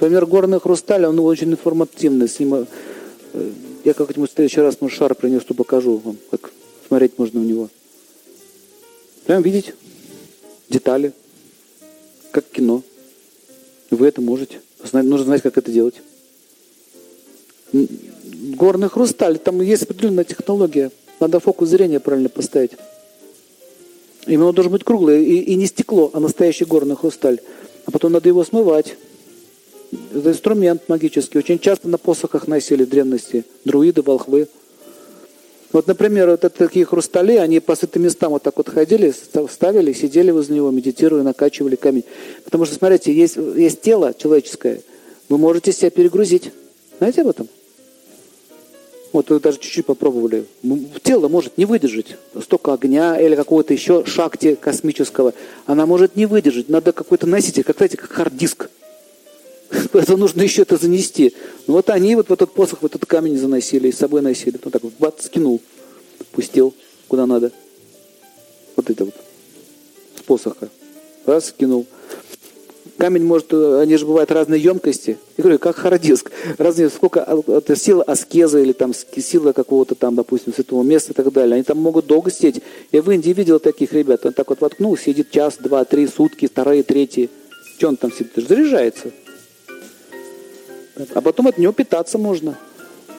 Например, горный хрусталь, он очень информативный. С ним, э, я как-нибудь в следующий раз может, шар принесу, покажу вам, как смотреть можно в него. Прям видеть детали, как кино. Вы это можете. Нужно знать, как это делать. Горный хрусталь, там есть определенная технология. Надо фокус зрения правильно поставить. Именно он должен быть круглый и, и не стекло, а настоящий горный хрусталь. А потом надо его смывать. Это инструмент магический. Очень часто на посохах носили древности друиды, волхвы. Вот, например, вот это такие хрустали, они по сытым местам вот так вот ходили, ставили, сидели возле него, медитируя, накачивали камень. Потому что, смотрите, есть, есть тело человеческое, вы можете себя перегрузить. Знаете об этом? Вот вы даже чуть-чуть попробовали. Тело может не выдержать столько огня или какого-то еще шакти космического. Она может не выдержать. Надо какой-то носитель, как, знаете, как хард-диск. Поэтому нужно еще это занести. Ну вот они вот в этот посох, в этот камень заносили, и с собой носили. Вот так вот, бац, скинул, пустил куда надо. Вот это вот, с посоха. Раз, скинул. Камень может, они же бывают разные емкости. Я говорю, как харадиск. Разные, сколько, это сила аскеза или там сила какого-то там, допустим, святого места и так далее. Они там могут долго сидеть. Я в Индии видел таких ребят. Он так вот воткнул, сидит час, два, три, сутки, вторые, третьи. Что он там сидит? Заряжается. А потом от него питаться можно.